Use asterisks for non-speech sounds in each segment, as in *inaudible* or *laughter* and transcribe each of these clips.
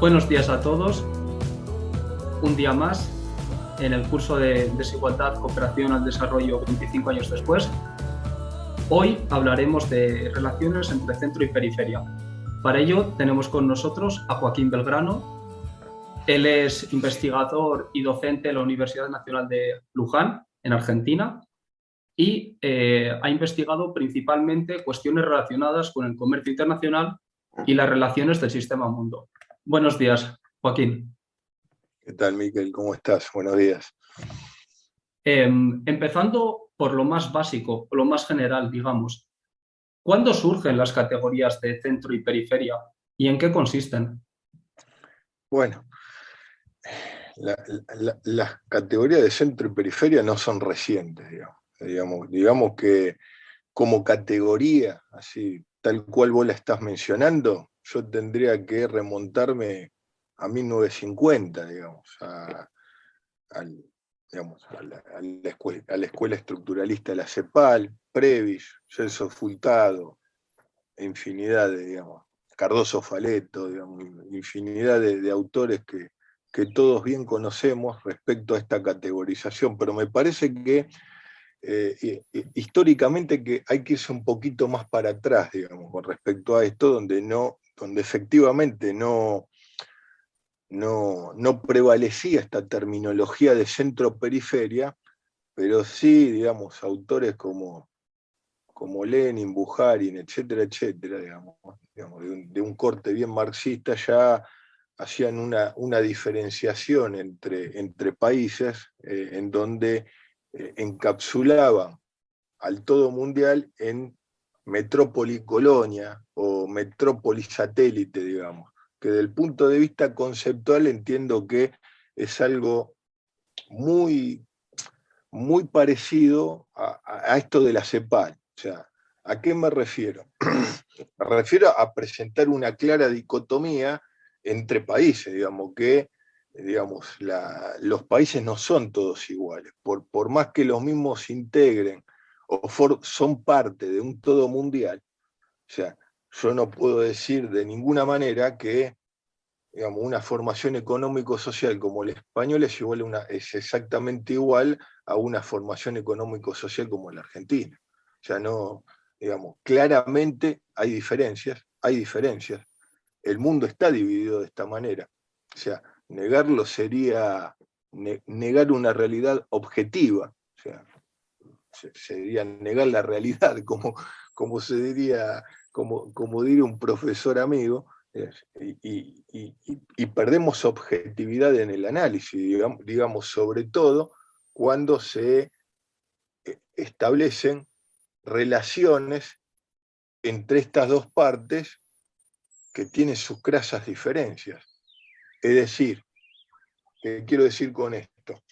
Buenos días a todos. Un día más en el curso de Desigualdad, Cooperación al Desarrollo 25 años después. Hoy hablaremos de relaciones entre centro y periferia. Para ello tenemos con nosotros a Joaquín Belgrano. Él es investigador y docente en la Universidad Nacional de Luján, en Argentina, y eh, ha investigado principalmente cuestiones relacionadas con el comercio internacional y las relaciones del sistema mundo. Buenos días, Joaquín. ¿Qué tal, Miquel? ¿Cómo estás? Buenos días. Em, empezando por lo más básico, lo más general, digamos. ¿Cuándo surgen las categorías de centro y periferia y en qué consisten? Bueno, las categorías de centro y periferia no son recientes, digamos. digamos. que como categoría, así tal cual vos la estás mencionando, yo tendría que remontarme a 1950, digamos, a, la, escuela, estructuralista de la CEPAL, Previs, Celso Fultado, infinidad de, digamos, Cardoso Faleto, digamos, infinidad de, autores que, que, todos bien conocemos respecto a esta categorización, pero me parece que eh, históricamente que hay que irse un poquito más para atrás, digamos, con respecto a esto, donde no donde efectivamente no, no, prevalecía esta terminología de centro-periferia, pero sí, digamos, autores como, como Lenin, Bujarin, etcétera, etcétera, digamos, de, un, corte bien marxista, ya hacían una, una diferenciación entre, entre países eh, en donde eh, encapsulaban al todo mundial en metrópoli colonia o metrópoli satélite, digamos, que desde el punto de vista conceptual entiendo que es algo muy, muy parecido a, esto de la CEPAL. O sea, ¿a qué me refiero? *clears throat* me refiero a presentar una clara dicotomía entre países, digamos, que digamos, los países no son todos iguales. Por, por más que los mismos integren o son parte de un todo mundial, o sea, yo no puedo decir de ninguna manera que digamos, una formación económico-social como el español es, igual es exactamente igual a una formación económico-social como la argentina. O sea, no, digamos, claramente hay diferencias, hay diferencias. El mundo está dividido de esta manera. O sea, negarlo sería negar una realidad objetiva. O sea, sería negar la realidad, *laughs* como, como se diría, como, como diría un profesor amigo, y, perdemos objetividad en el análisis, digamos, digamos, sobre todo cuando se eh, establecen relaciones entre estas dos partes que tienen sus crasas diferencias. Es decir, ¿qué quiero decir con esto?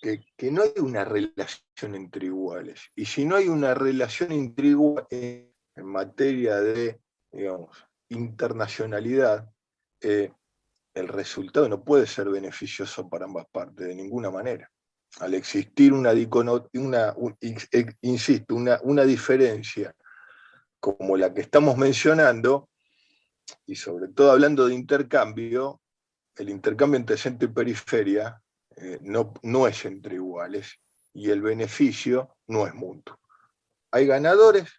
Que, no hay una relación entre iguales. Y si no hay una relación entre iguales en materia de, digamos, internacionalidad, eh, el resultado no puede ser beneficioso para ambas partes de ninguna manera. Al existir una, una insisto, una, una diferencia como la que estamos mencionando, y sobre todo hablando de intercambio, el intercambio entre centro y periferia eh, no, no es entre iguales y el beneficio no es mutuo. Hay ganadores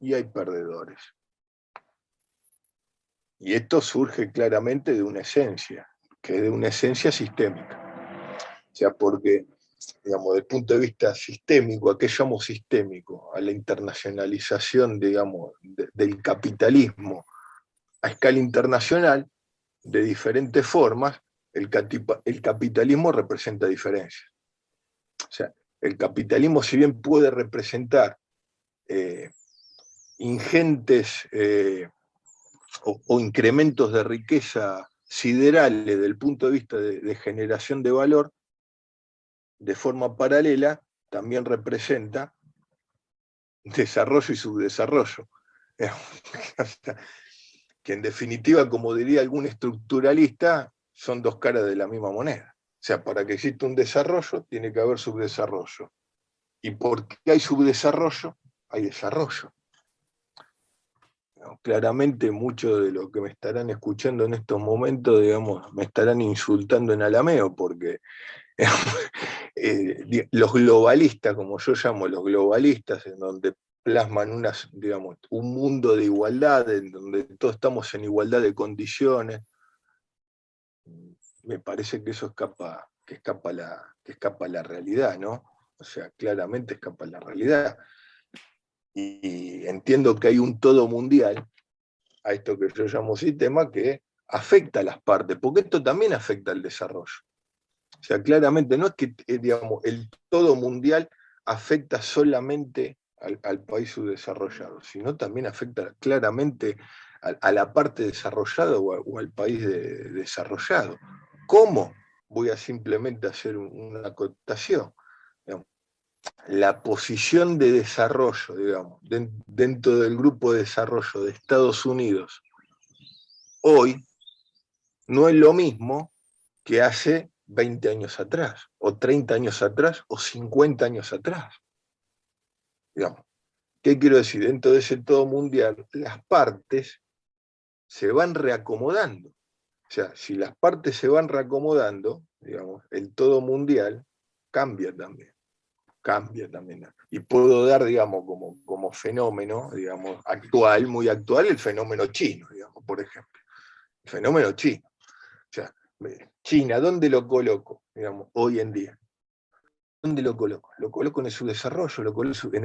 y hay perdedores. Y esto surge claramente de una esencia, que es de una esencia sistémica. O sea, porque, digamos, desde el punto de vista sistémico, ¿a qué llamo sistémico? A la internacionalización, digamos, del capitalismo a escala internacional, de diferentes formas, el, capitalismo representa diferencias. O sea, el capitalismo, si bien puede representar eh, ingentes eh, o, incrementos de riqueza siderales desde el punto de vista de, generación de valor, de forma paralela, también representa desarrollo y subdesarrollo. *laughs* que en definitiva, como diría algún estructuralista, son dos caras de la misma moneda. O sea, para que exista un desarrollo, tiene que haber subdesarrollo. Y porque hay subdesarrollo, hay desarrollo. Claramente muchos de los que me estarán escuchando en estos momentos, digamos, me estarán insultando en alameo, porque *laughs* eh, los globalistas, como yo llamo los globalistas, en donde plasman unas, digamos, un mundo de igualdad, en donde todos estamos en igualdad de condiciones, me parece que eso escapa, que escapa la, que escapa la realidad, ¿no? O sea, claramente escapa la realidad. Y entiendo que hay un todo mundial a esto que yo llamo sistema que afecta a las partes, porque esto también afecta al desarrollo. O sea, claramente no es que eh, digamos, el todo mundial afecta solamente al, país subdesarrollado, sino también afecta claramente a, la parte desarrollada o, al país desarrollado. ¿Cómo? Voy a simplemente hacer una acotación. La posición de desarrollo, digamos, dentro del grupo de desarrollo de Estados Unidos hoy no es lo mismo que hace 20 años atrás, o 30 años atrás, o 50 años atrás. Digamos, ¿Qué quiero decir? Dentro de ese todo mundial, las partes se van reacomodando. O sea, si las partes se van reacomodando, digamos, el todo mundial cambia también. Cambia también. Y puedo dar, digamos, como, como fenómeno, digamos, actual, muy actual, el fenómeno chino, digamos, por ejemplo. El fenómeno chino. O sea, China, ¿dónde lo coloco, digamos, hoy en día? ¿Dónde lo coloco? Lo coloco en su desarrollo, lo coloco en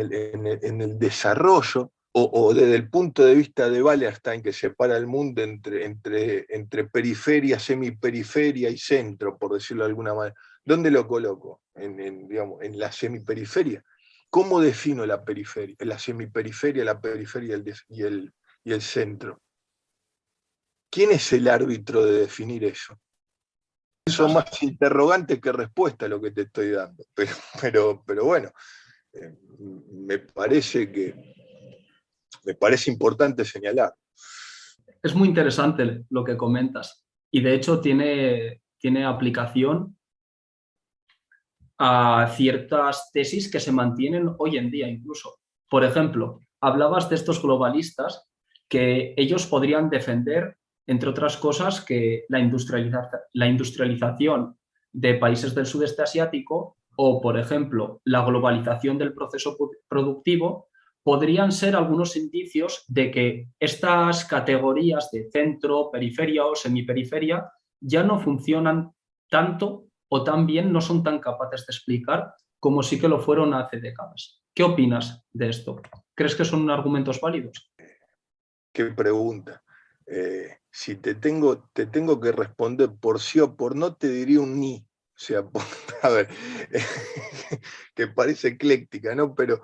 el, desarrollo, o, desde el punto de vista de Wallerstein, que separa el mundo entre, entre, entre periferia, semiperiferia y centro, por decirlo de alguna manera. ¿Dónde lo coloco? En, digamos, en la semiperiferia. ¿Cómo defino la periferia? La semiperiferia, la periferia y el, y el centro. ¿Quién es el árbitro de definir eso? son más interrogantes que respuestas lo que te estoy dando. *laughs* Pero, pero, pero bueno, eh, me parece que me parece importante señalar. Es muy interesante lo que comentas y de hecho tiene, tiene aplicación a ciertas tesis que se mantienen hoy en día incluso. Por ejemplo, hablabas de estos globalistas que ellos podrían defender entre otras cosas, que la, la industrialización de países del sudeste asiático o, por ejemplo, la globalización del proceso productivo podrían ser algunos indicios de que estas categorías de centro, periferia o semiperiferia ya no funcionan tanto o tan bien, no son tan capaces de explicar como sí que lo fueron hace décadas. ¿Qué opinas de esto? ¿Crees que son argumentos válidos? Qué pregunta. Eh, si te tengo, te tengo que responder por sí o por no, te diría un ni. O sea, *laughs* a ver, *laughs* que parece ecléctica, ¿no? Pero,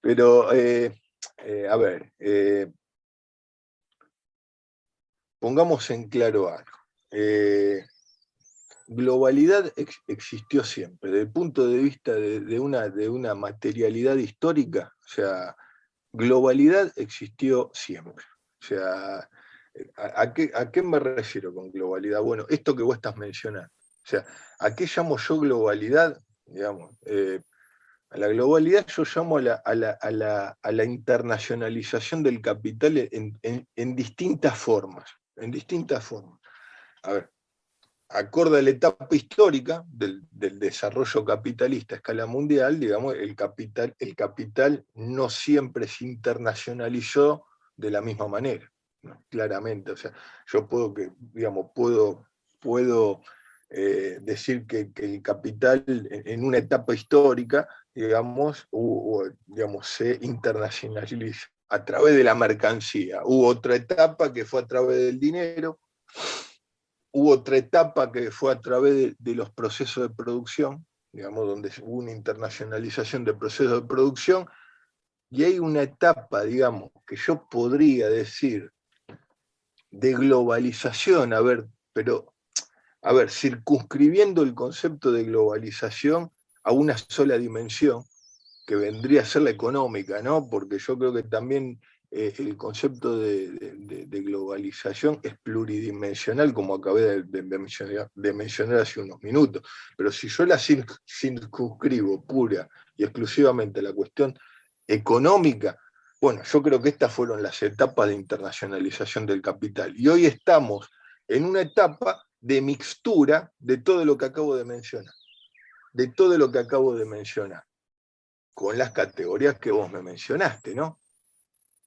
pero eh, eh, a ver, pongamos en claro algo. globalidad existió siempre, desde el punto de vista de, una, de una materialidad histórica, o sea, globalidad existió siempre. O sea, ¿A, qué, me refiero con globalidad? Bueno, esto que vos estás mencionando. O sea, ¿a qué llamo yo globalidad? Digamos, eh, a la globalidad yo llamo a la, internacionalización del capital en, distintas formas. En distintas formas. A ver, acorde a la etapa histórica del, desarrollo capitalista a escala mundial, digamos, el capital, el capital no siempre se internacionalizó de la misma manera claramente. O sea, yo puedo que, digamos, puedo, puedo eh, decir que, el capital en, una etapa histórica, digamos, digamos, se internacionaliza a través de la mercancía. Hubo otra etapa que fue a través del dinero, hubo otra etapa que fue a través de, los procesos de producción, digamos, donde hubo una internacionalización de procesos de producción, y hay una etapa, digamos, que yo podría decir de globalización, a ver, pero, a ver, circunscribiendo el concepto de globalización a una sola dimensión, que vendría a ser la económica, ¿no? Porque yo creo que también eh, el concepto de, globalización es pluridimensional, como acabé de, mencionar, hace unos minutos. Pero si yo la circunscribo pura y exclusivamente a la cuestión económica, Bueno, yo creo que estas fueron las etapas de internacionalización del capital. Y hoy estamos en una etapa de mixtura de todo lo que acabo de mencionar. De todo lo que acabo de mencionar. Con las categorías que vos me mencionaste, ¿no?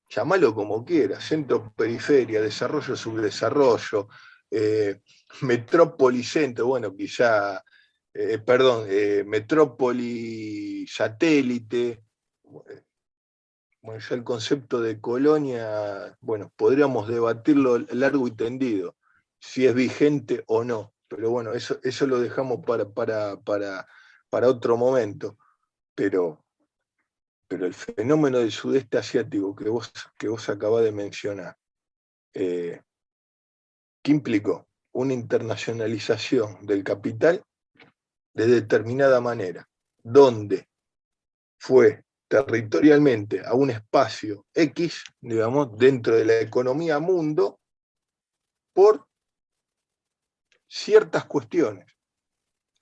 Llámalo como quieras, centro, periferia, desarrollo, subdesarrollo, eh, metrópoli, centro, bueno, quizá, eh, perdón, eh, metrópoli, satélite, bueno, ya el concepto de colonia, bueno, podríamos debatirlo largo y tendido, si es vigente o no, pero bueno, eso, eso lo dejamos para, para, para, para otro momento. Pero, pero el fenómeno del sudeste asiático que vos, que vos acabás de mencionar, eh, ¿qué implicó? Una internacionalización del capital de determinada manera, donde fue territorialmente a un espacio X, digamos, dentro de la economía mundo, por ciertas cuestiones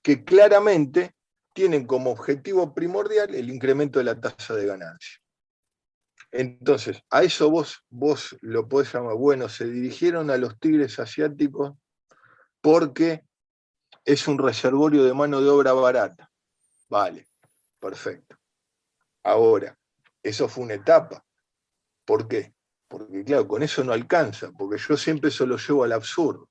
que claramente tienen como objetivo primordial el incremento de la tasa de ganancia. Entonces, a eso vos, vos lo podés llamar, bueno, se dirigieron a los tigres asiáticos porque es un reservorio de mano de obra barata. Vale, perfecto. Ahora, eso fue una etapa. ¿Por qué? Porque claro, con eso no alcanza, porque yo siempre eso lo llevo al absurdo.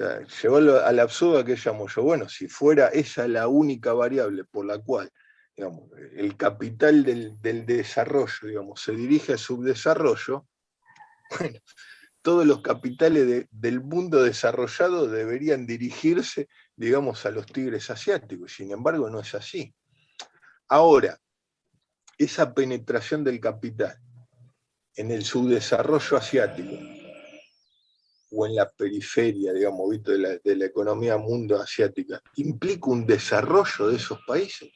O llevo al absurdo a que llamo yo, bueno, si fuera esa la única variable por la cual el capital del, desarrollo digamos, se dirige al subdesarrollo, bueno, todos los capitales del mundo desarrollado deberían dirigirse, digamos, a los tigres asiáticos. Sin embargo, no es así. Ahora, esa penetración del capital en el subdesarrollo asiático o en la periferia, digamos, de la, economía mundo asiática, implica un desarrollo de esos países.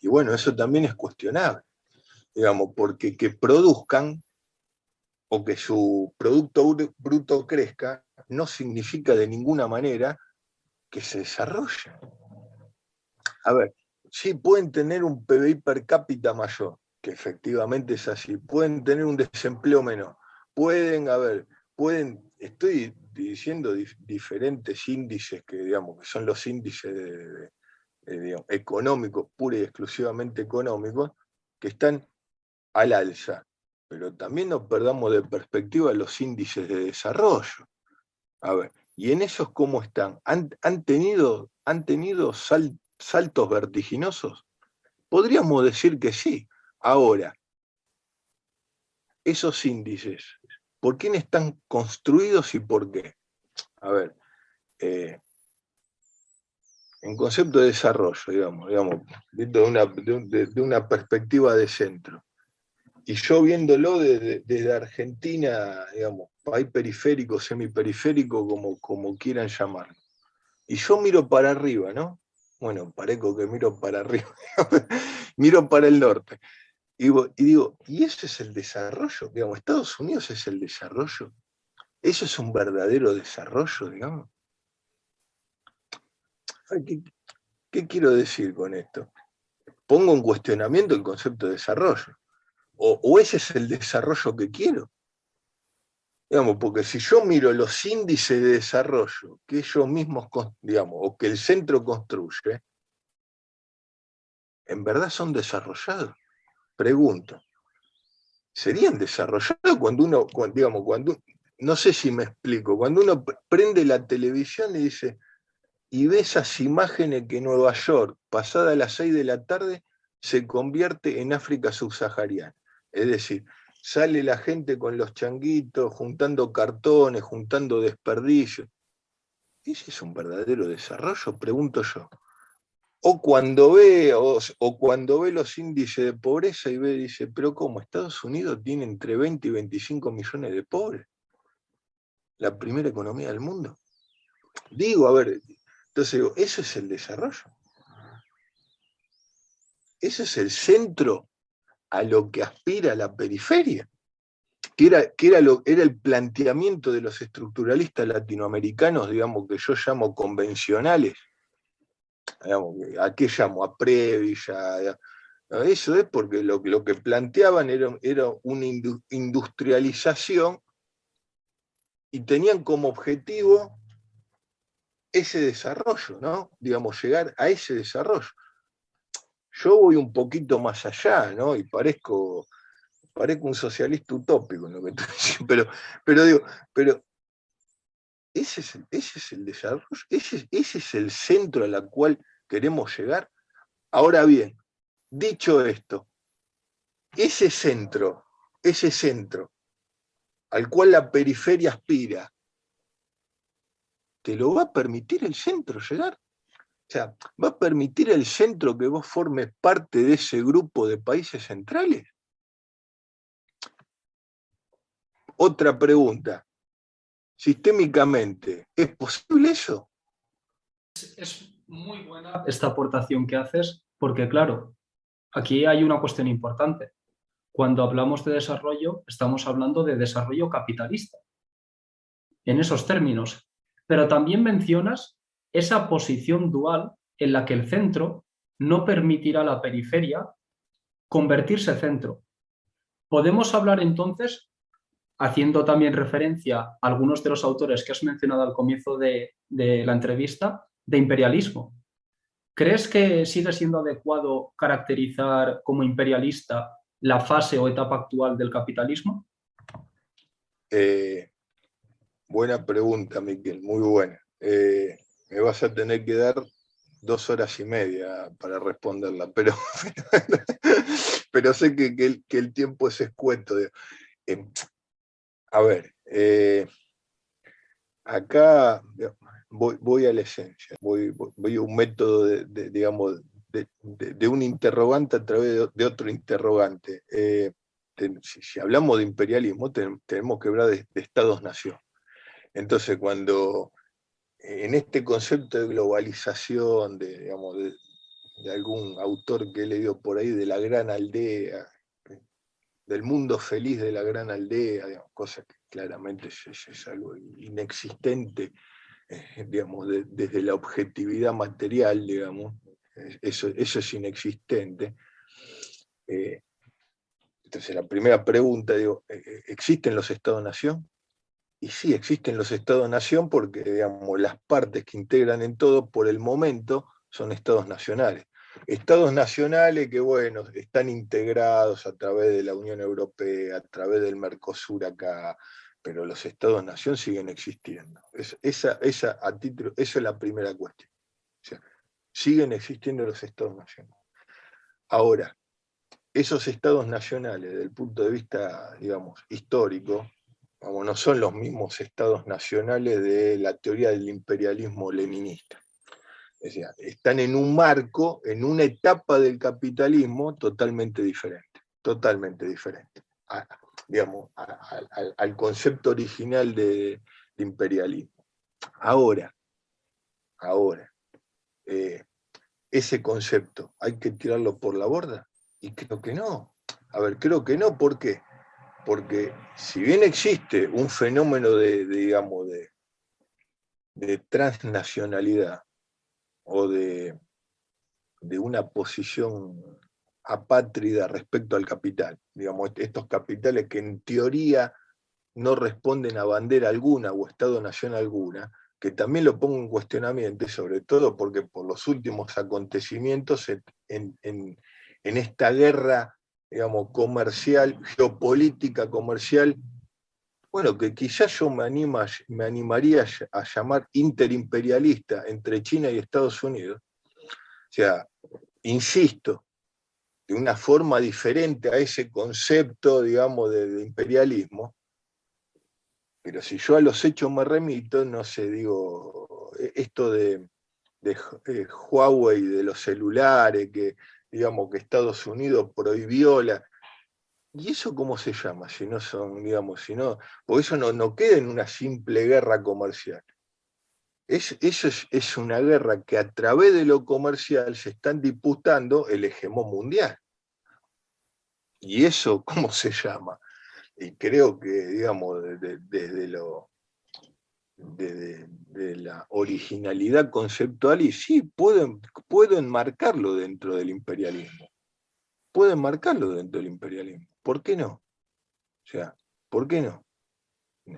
Y bueno, eso también es cuestionable, digamos, porque que produzcan o que su producto bruto crezca no significa de ninguna manera que se desarrolle. A ver, sí pueden tener un PBI per cápita mayor, que efectivamente es así, pueden tener un desempleo menor, pueden, a ver, pueden, estoy diciendo diferentes índices que, digamos, que son los índices económicos, pura y exclusivamente económicos, que están al alza, pero también no perdamos de perspectiva los índices de desarrollo. A ver, ¿y en esos cómo están? ¿Han, tenido, han tenido saltos vertiginosos? Podríamos decir que sí. Ahora, esos índices, ¿por quién están construidos y por qué? A ver, eh, en concepto de desarrollo, digamos, digamos de, una, de, una perspectiva de centro. Y yo viéndolo desde, Argentina, digamos, país periférico, semiperiférico, como, como quieran llamarlo. Y yo miro para arriba, ¿no? bueno, parezco que miro para arriba, *laughs* miro para el norte. Y digo, y, ese es el desarrollo, digamos, Estados Unidos es el desarrollo. Eso es un verdadero desarrollo, digamos. ¿Qué, quiero decir con esto? Pongo en cuestionamiento el concepto de desarrollo. o ese es el desarrollo que quiero. Digamos, porque si yo miro los índices de desarrollo que ellos mismos, digamos, o que el centro construye, ¿en verdad son desarrollados? Pregunto. ¿Serían desarrollados cuando uno, digamos, cuando, no sé si me explico, cuando uno prende la televisión y dice, y ve esas imágenes que Nueva York, pasada las 6 de la tarde, se convierte en África subsahariana. Es decir, sale la gente con los changuitos, juntando cartones, juntando desperdicios. ¿Ese es un verdadero desarrollo? Pregunto yo. O cuando ve, o, cuando ve los índices de pobreza y ve, dice, pero ¿cómo? Estados Unidos tiene entre 20 y 25 millones de pobres. La primera economía del mundo. Digo, a ver, entonces digo, eso es el desarrollo. Ese es el centro a lo que aspira la periferia, que era, que era, lo, era el planteamiento de los estructuralistas latinoamericanos, digamos, que yo llamo convencionales. ¿A qué llamo? A Previlla, Eso es porque lo, que planteaban era, era una industrialización y tenían como objetivo ese desarrollo, ¿no? Digamos, llegar a ese desarrollo. Yo voy un poquito más allá, ¿no? Y parezco, parezco un socialista utópico en lo que estoy *laughs* diciendo, pero, pero digo, pero ese es el, ese es el desarrollo, ese, ese es el centro al cual queremos llegar. Ahora bien, dicho esto, ese centro, ese centro al cual la periferia aspira, ¿te lo va a permitir el centro llegar? O sea, ¿va a permitir el centro que vos formes parte de ese grupo de países centrales? Otra pregunta. Sistémicamente, ¿es posible eso? Es muy buena esta aportación que haces, porque claro, aquí hay una cuestión importante. Cuando hablamos de desarrollo, estamos hablando de desarrollo capitalista, en esos términos. Pero también mencionas esa posición dual en la que el centro no permitirá a la periferia convertirse centro. Podemos hablar entonces, haciendo también referencia a algunos de los autores que has mencionado al comienzo de, la entrevista, de imperialismo. ¿Crees que sigue siendo adecuado caracterizar como imperialista la fase o etapa actual del capitalismo? Eh, buena pregunta, Miquel, muy buena. Eh, me vas a tener que dar dos horas y media para responderla, pero, *laughs* sé que, el, tiempo es escueto. A ver, eh, acá voy, a la esencia, voy, a un método de, digamos, de, un interrogante a través de, otro interrogante. Eh, si, hablamos de imperialismo, tenemos que hablar de, estados-nación. Entonces, cuando en este concepto de globalización, de, algún autor que he leído por ahí, de la gran aldea, del mundo feliz de la gran aldea, digamos, cosa que claramente es, algo inexistente, eh, digamos, desde la objetividad material, digamos, eso, es inexistente. Eh, entonces, la primera pregunta, digo, eh, ¿existen los estados-nación? Y sí, existen los estados-nación porque, digamos, las partes que integran en todo, por el momento, son estados nacionales. Estados nacionales que, bueno, están integrados a través de la Unión Europea, a través del Mercosur acá, pero los estados-nación siguen existiendo. esa, esa, a título, esa es la primera cuestión. O sea, siguen existiendo los estados nacionales. Ahora, esos estados nacionales, desde el punto de vista, digamos, histórico, no son los mismos estados nacionales de la teoría del imperialismo leninista. Están en un marco, en una etapa del capitalismo totalmente diferente, totalmente diferente, digamos, al concepto original de, imperialismo. Ahora, ahora, eh, ese concepto, ¿hay que tirarlo por la borda? Y creo que no. A ver, creo que no, ¿por qué? porque si bien existe un fenómeno de, digamos, de, transnacionalidad o de, de una posición apátrida respecto al capital, digamos, estos capitales que en teoría no responden a bandera alguna o Estado-nación alguna, que también lo pongo en cuestionamiento, sobre todo porque por los últimos acontecimientos en, en esta guerra digamos, comercial, geopolítica comercial, bueno, que quizás yo me, anima, me animaría a llamar interimperialista entre China y Estados Unidos. O sea, insisto, de una forma diferente a ese concepto, digamos, de, imperialismo, pero si yo a los hechos me remito, no sé, digo, e, esto de, de, de Huawei, de los celulares, que digamos, que Estados Unidos prohibió la... ¿Y eso cómo se llama? Si no son, digamos, si no, porque eso no, no queda en una simple guerra comercial. Es, eso es, una guerra que a través de lo comercial se están disputando el hegemón mundial. ¿Y eso *laughs* cómo se llama? Y creo que, digamos, desde de, la originalidad conceptual y sí, puedo, puedo enmarcarlo dentro del imperialismo. pueden marcarlo dentro del imperialismo. ¿Por qué no? O sea, ¿por qué no?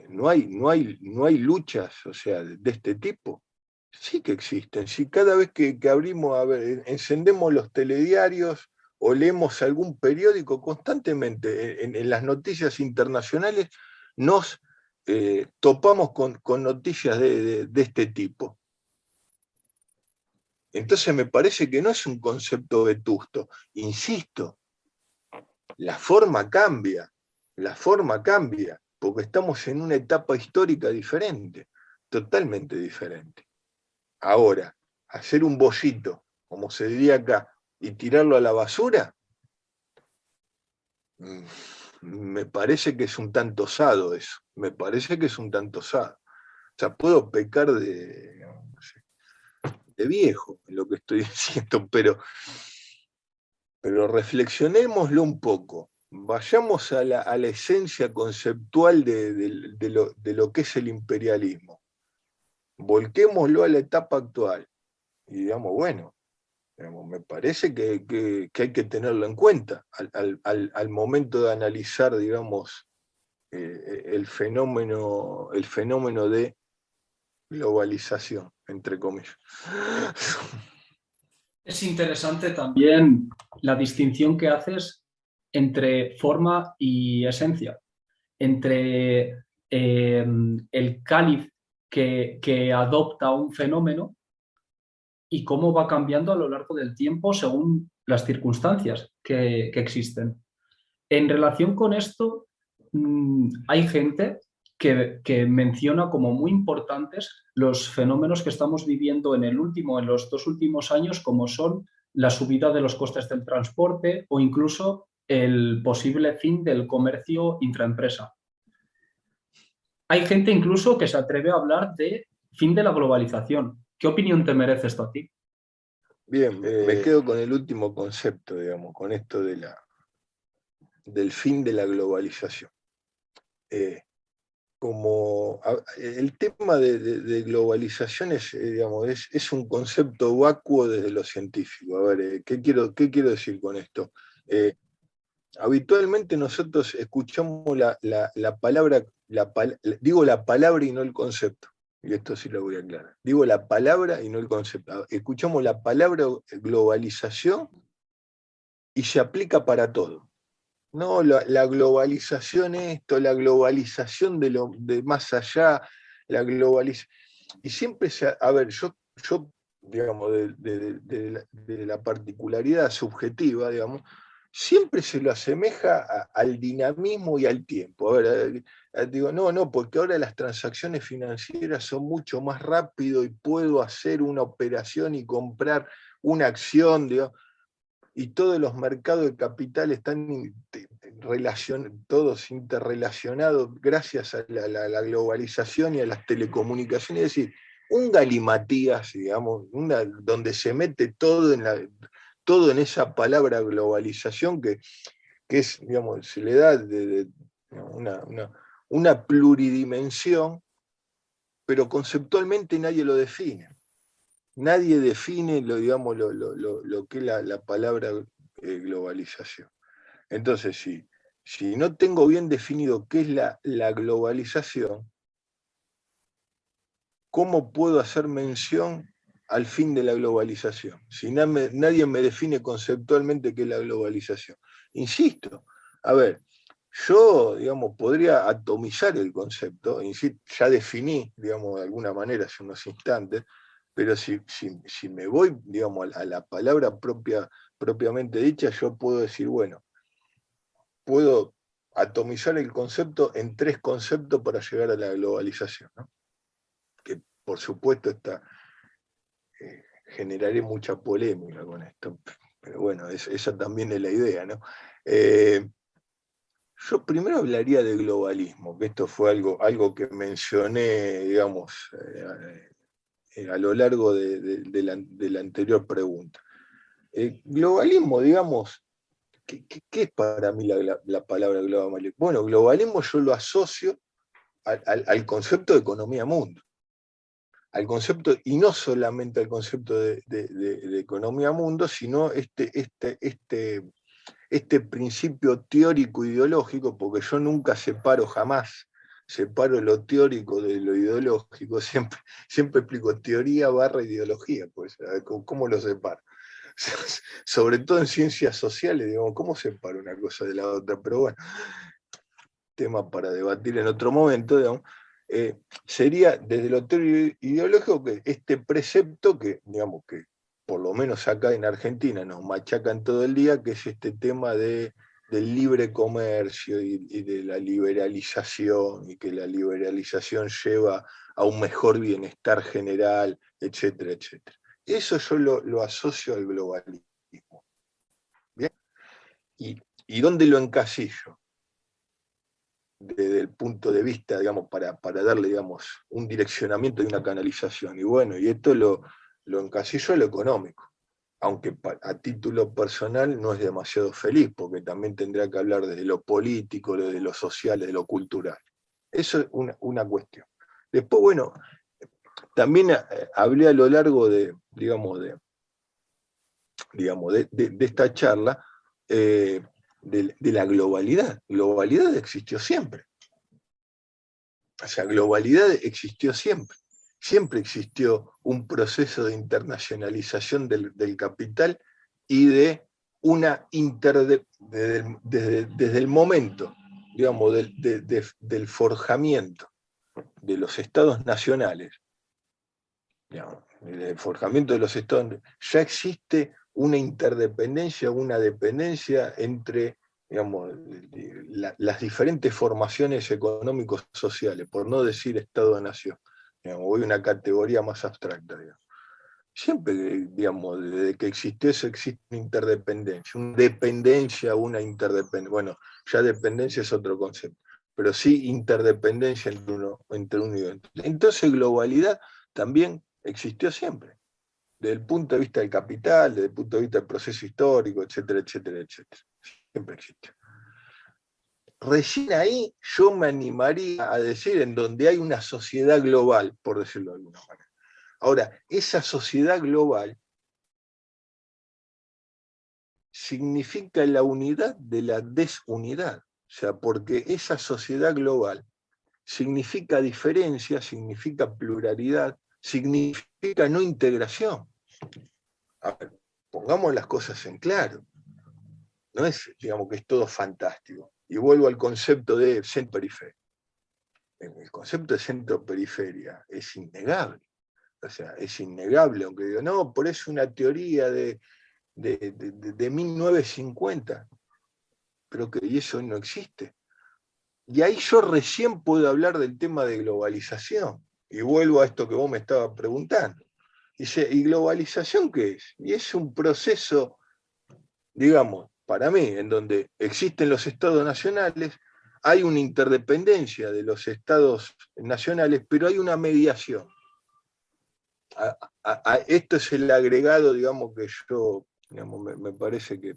No hay, no hay, no hay luchas, o sea, de, este tipo. Sí que existen. Si cada vez que, abrimos, encendemos los telediarios o leemos algún periódico, constantemente en, las noticias internacionales nos eh, topamos con, noticias de, este tipo. Entonces me parece que no es un concepto vetusto. Insisto, la forma cambia, la forma cambia, porque estamos en una etapa histórica diferente, totalmente diferente. Ahora, hacer un bollito, como se diría acá, y tirarlo a la basura, mm, me parece que es un tanto osado eso, me parece que es un tanto osado. O sea, puedo pecar de, de viejo en lo que estoy *laughs* diciendo, pero, pero reflexionémoslo un poco. Vayamos a la, esencia conceptual de, lo, que es el imperialismo. Volquémoslo a la etapa actual. Y digamos, bueno, me parece que, hay que tenerlo en cuenta al, momento de analizar, digamos, eh, el, fenómeno, el fenómeno de globalización, entre comillas. *laughs* Es interesante también la distinción que haces entre forma y esencia, entre em, el cáliz que, adopta un fenómeno y cómo va cambiando a lo largo del tiempo según las circunstancias que, que existen. En relación con esto, mm, hay gente que, menciona como muy importantes los fenómenos que estamos viviendo en el último, en los dos últimos años, como son la subida de los costes del transporte o incluso el posible fin del comercio intraempresa. Hay gente incluso que se atreve a hablar de fin de la globalización. ¿Qué opinión te merece esto a ti? Bien, me eh, quedo con el último concepto, digamos, con esto de la, del fin de la globalización. Eh, como el tema de, globalización es, eh, digamos, es, un concepto vacuo desde lo científico. A ver, eh, ¿qué quiero, qué quiero decir con esto? Eh, habitualmente nosotros escuchamos la, palabra, digo la palabra y no el concepto. Y esto sí lo voy a aclarar. Digo la palabra y no el concepto. Escuchamos la palabra globalización y se aplica para todo. No, la, globalización esto, la globalización de lo de más allá, la globalización. Y siempre se, a ver, yo, yo digamos, de, la, particularidad subjetiva, digamos, siempre se lo asemeja al dinamismo y al tiempo. A ver, digo, no, no, porque ahora las transacciones financieras son mucho más rápido y puedo hacer una operación y comprar una acción, digamos, y todos los mercados de capital están todos interrelacionados gracias a la, globalización y a las telecomunicaciones. Es decir, un galimatías, digamos, donde se mete todo en, la, todo en esa palabra globalización que, es, digamos, se le da de, una, una, pluridimensión, pero conceptualmente nadie lo define nadie define lo, digamos, lo, lo, que es la, palabra eh, globalización. Entonces, si, si no tengo bien definido qué es la, globalización, ¿cómo puedo hacer mención al fin de la globalización? Si nadie me define conceptualmente qué es la globalización. Insisto, a ver, yo, digamos, podría atomizar el concepto, ya definí, digamos, de alguna manera hace unos instantes, pero si, me voy, digamos, a la palabra propia, propiamente dicha, yo puedo decir, bueno, puedo atomizar el concepto en tres conceptos para llegar a la globalización, que por supuesto está, eh, generaré mucha polémica con esto, pero bueno, esa también es la idea, ¿no? Eh, yo primero hablaría de globalismo, que esto fue algo, algo que mencioné, digamos, eh, eh, a lo largo de, la, anterior pregunta. El globalismo, digamos, ¿qué, es para mí la, palabra globalismo? Bueno, globalismo yo lo asocio al, concepto de economía mundo. Al concepto, y no solamente al concepto de, economía mundo, sino este, este, este, este principio teórico ideológico, porque yo nunca separo jamás, separo lo teórico de lo ideológico, *laughs* siempre, siempre explico teoría barra ideología, pues, ¿cómo lo separo? *laughs* Sobre todo en ciencias sociales, digamos, ¿cómo separo una cosa de la otra? Pero bueno, tema para debatir en otro momento, digamos. Eh, sería desde lo teórico ideológico que este precepto que, digamos, que por lo menos acá en Argentina nos machacan todo el día, que es este tema de, del libre comercio y, de la liberalización, y que la liberalización lleva a un mejor bienestar general, etcétera, etcétera. Eso yo lo, asocio al globalismo. ¿Bien? ¿Y, ¿Y dónde lo encasillo? desde el punto de vista, digamos, para, para, darle, digamos, un direccionamiento y una canalización. Y bueno, y esto lo, lo encasillo a lo económico, aunque a título personal no es demasiado feliz, porque también tendría que hablar de lo político, de lo social, de lo cultural. Eso es una, cuestión. Después, bueno, también eh, hablé a lo largo de, digamos, de, digamos, de, esta charla, eh, de, la globalidad. Globalidad existió siempre. O sea, globalidad existió siempre. Siempre existió un proceso de internacionalización del, capital y de una inter desde, el momento, digamos, del, forjamiento de los estados nacionales, digamos, del forjamiento de los estados, ya existe una interdependencia, una dependencia entre digamos, las diferentes formaciones económicos sociales, por no decir Estado-Nación. Voy a una categoría más abstracta. Siempre, digamos, desde que existe eso, existe una interdependencia, una dependencia, una interdependencia. Bueno, ya dependencia es otro concepto, pero sí interdependencia entre uno, entre uno y otro. Entonces, globalidad también existió siempre desde el punto de vista del capital, desde el punto de vista del proceso histórico, etcétera, etcétera, etcétera. Siempre existe. Recién ahí yo me animaría a decir en donde hay una sociedad global, por decirlo de alguna manera. Ahora, esa sociedad global significa la unidad de la desunidad. O sea, porque esa sociedad global significa diferencia, significa pluralidad, significa no integración. pongamos las cosas en claro. No es, digamos, que es todo fantástico. Y vuelvo al concepto de centro-periferia. El concepto de centro-periferia es innegable. O sea, es innegable, aunque digo, no, por eso una teoría de, de, de 1950. Pero que y eso no existe. Y ahí yo recién puedo hablar del tema de globalización. Y vuelvo a esto que vos me estabas preguntando. Dice, ¿y globalización qué es? Y es un proceso, digamos, para mí, en donde existen los estados nacionales, hay una interdependencia de los estados nacionales, pero hay una mediación. esto es el agregado, digamos, que yo me, parece que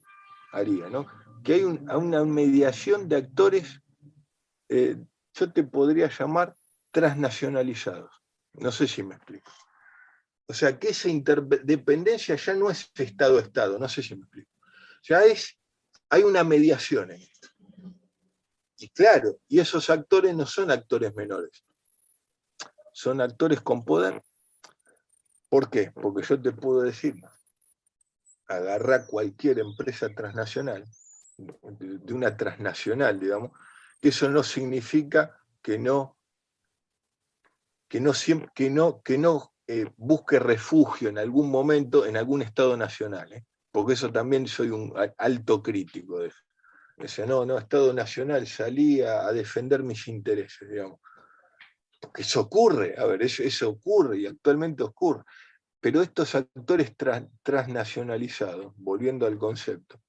haría, ¿no? Que hay una mediación de actores, eh, yo te podría llamar transnacionalizados. No sé si me explico. O sea, que esa interdependencia ya no es Estado-Estado, no sé si me explico. Ya es, hay una mediación en esto. Y claro, y esos actores no son actores menores, son actores con poder. ¿Por qué? Porque yo te puedo decir, agarra cualquier empresa transnacional, de una transnacional, digamos, que eso no significa que no que no, que no, que no eh, busque refugio en algún momento en algún Estado nacional, ¿eh? Porque eso también soy un alto crítico de eso. Dice, no, no, Estado Nacional salía a defender mis intereses, digamos. Porque eso ocurre, a ver, eso, eso ocurre y actualmente ocurre. Pero estos actores transnacionalizados, volviendo al concepto,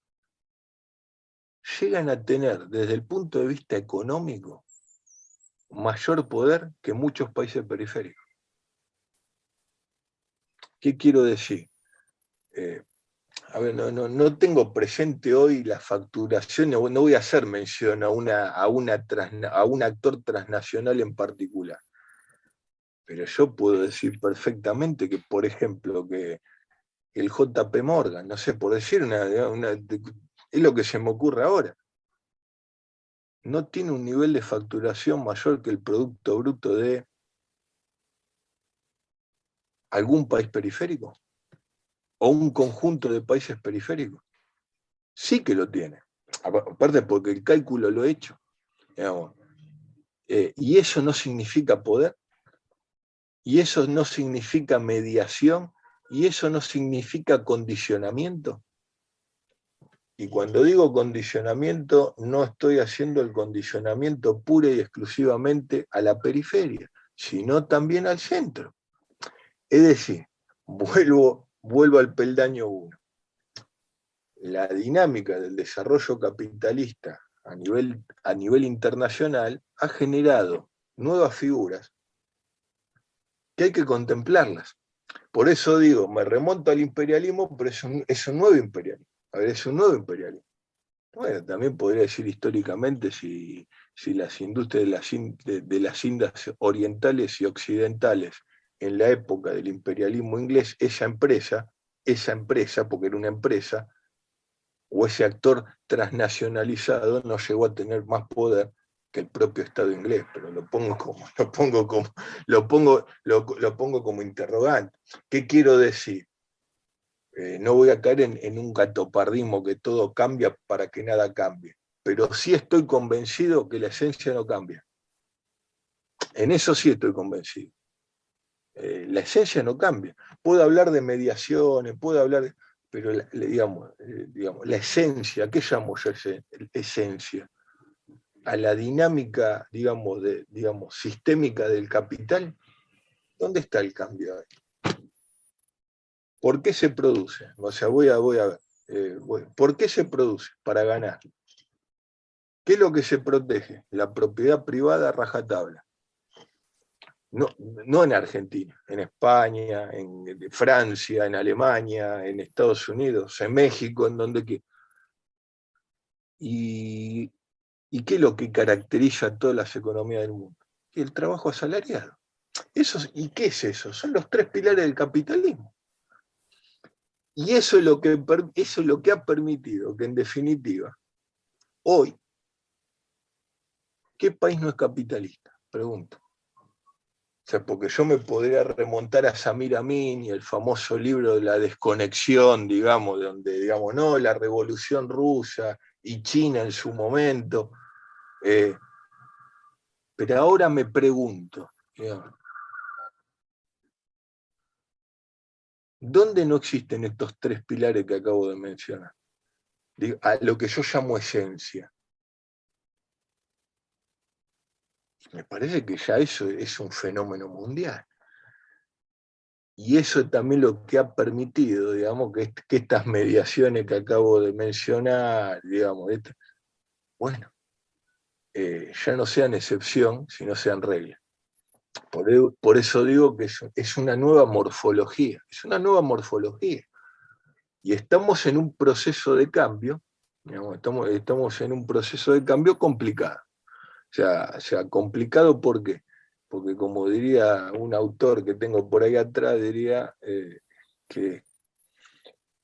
llegan a tener desde el punto de vista económico mayor poder que muchos países periféricos. ¿Qué quiero decir? Eh, a ver, no, tengo presente hoy la facturación, no, voy a hacer mención a, una, a, un actor transnacional en particular. Pero yo puedo decir perfectamente que, por ejemplo, que el JP Morgan, no sé, por decir una, es lo que se me ocurre ahora. No tiene un nivel de facturación mayor que el Producto Bruto de algún país periférico o un conjunto de países periféricos. Sí que lo tiene. Aparte porque el cálculo lo he hecho. Eh, y eso no significa poder, y eso no significa mediación, y eso no significa condicionamiento. Y cuando digo condicionamiento, no estoy haciendo el condicionamiento puro y exclusivamente a la periferia, sino también al centro. Es decir, vuelvo, vuelvo al peldaño 1. La dinámica del desarrollo capitalista a nivel, a nivel internacional ha generado nuevas figuras que hay que contemplarlas. Por eso digo, me remonto al imperialismo, pero es un, es un nuevo imperialismo. A ver, es un nuevo imperialismo. Bueno, también podría decir históricamente si, si las industrias de las, de, de las Indias orientales y occidentales en la época del imperialismo inglés, esa empresa, esa empresa, porque era una empresa, o ese actor transnacionalizado no llegó a tener más poder que el propio Estado inglés, pero lo pongo como, lo pongo como, lo pongo, lo, pongo como interrogante. ¿Qué quiero decir? Eh, no voy a caer en, en, un catopardismo que todo cambia para que nada cambie, pero sí estoy convencido que la esencia no cambia. En eso sí estoy convencido. Eh, la esencia no cambia. Puedo hablar de mediaciones, puedo hablar, de, pero la, digamos, eh, digamos, la esencia, ¿qué llamo yo esencia? A la dinámica, digamos, de, digamos, sistémica del capital, ¿dónde está el cambio ahí? ¿Por qué se produce? O sea, voy a, voy a ver. Eh, ¿Por qué se produce? Para ganar. ¿Qué es lo que se protege? La propiedad privada rajatabla no, en Argentina, en España, en Francia, en Alemania, en Estados Unidos, en México, en donde que. Y, ¿Y qué es lo que caracteriza a todas las economías del mundo? El trabajo asalariado. Eso, ¿Y qué es eso? Son los tres pilares del capitalismo. Y eso es, lo que, eso es lo que ha permitido que, en definitiva, hoy, ¿qué país no es capitalista? Pregunto sea, porque yo me podría remontar a Samir Amin y el famoso libro de la desconexión, digamos, donde, digamos, no, la revolución rusa y China en su momento. Eh, pero ahora me pregunto, ¿dónde no existen estos tres pilares que acabo de mencionar? A lo que yo llamo esencia. Me parece que ya eso es un fenómeno mundial. Y eso también lo que ha permitido, digamos, que, estas mediaciones que acabo de mencionar, digamos, bueno, eh, ya no sean excepción, sino sean regla. Por, eso digo que es, una nueva morfología, es una nueva morfología. Y estamos en un proceso de cambio, estamos, estamos en un proceso de cambio complicado. O sea, sea, complicado ¿por qué? Porque como diría un autor que tengo por ahí atrás, diría eh, que,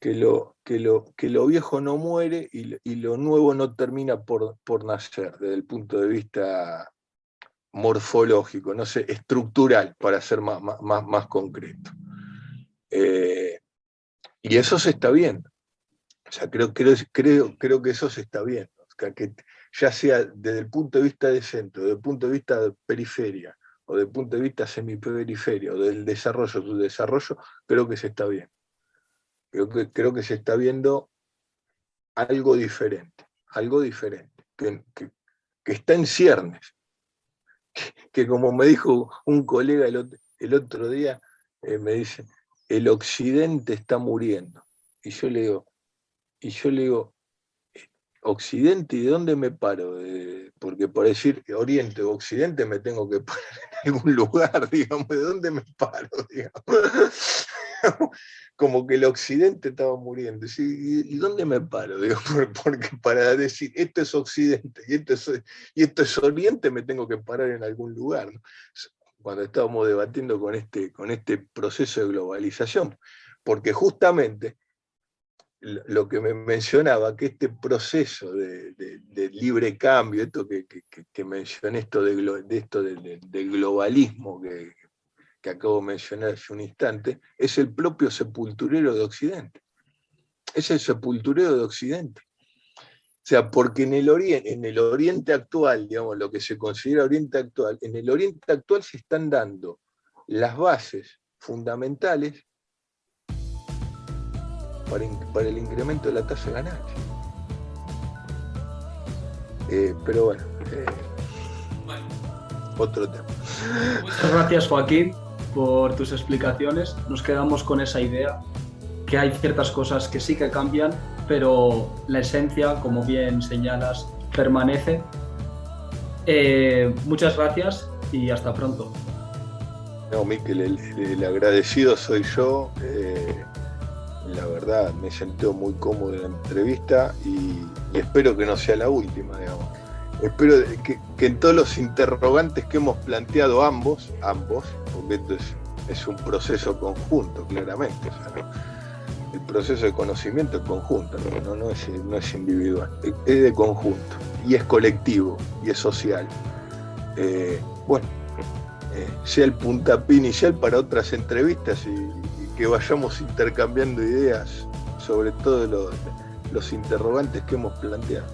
que, lo, que, lo, que lo viejo no muere y, lo nuevo no termina por, por nacer, desde el punto de vista morfológico, no sé, estructural, para ser más, más, más concreto. Eh, y eso se está viendo. O sea, creo, creo, creo, creo que eso se está viendo. Ya sea desde el punto de vista de centro, desde el punto de vista de periferia, o desde el punto de vista semiperiferia, o del desarrollo, su desarrollo, creo que se está viendo. Creo que, creo que se está viendo algo diferente, algo diferente, que, está en ciernes, *laughs* que, como me dijo un colega el otro, día, eh, me dice, el occidente está muriendo. Y yo le digo, y yo le digo, Occidente y de dónde me paro, porque por decir Oriente o Occidente me tengo que *laughs* parar en algún lugar, *laughs* digamos, ¿de dónde me paro? *laughs* Como que el Occidente estaba muriendo. ¿Y dónde me paro? porque para decir esto es Occidente y esto es, y esto es Oriente me tengo que parar en algún lugar. Cuando estábamos debatiendo con este, con este proceso de globalización. Porque justamente lo que me mencionaba, que este proceso de, libre cambio, esto que, mencioné, esto, de, esto del globalismo que, acabo de mencionar hace un instante, es el propio sepulturero de Occidente. Es el sepulturero de Occidente. O sea, porque en el, oriente, en el Oriente actual, digamos, lo que se considera Oriente actual, en el Oriente actual se están dando las bases fundamentales para, el incremento de la tasa de ganancia. Eh, pero bueno, eh, otro tema. Muchas gracias Joaquín por tus explicaciones. Nos quedamos con esa idea que hay ciertas cosas que sí que cambian, pero la esencia, como bien señalas, permanece. Eh, muchas gracias y hasta pronto. No, Miquel, el, agradecido soy yo la verdad me sentí muy cómodo en la entrevista y, espero que no sea la última, digamos. Espero que, en todos los interrogantes que hemos planteado ambos, ambos, porque esto es, un proceso conjunto, claramente. El proceso de conocimiento es conjunto, no, es, individual, es de conjunto y es colectivo y es social. Eh, bueno, eh, sea el puntapié inicial para otras entrevistas y, que vayamos intercambiando ideas sobre todos los interrogantes que hemos planteado.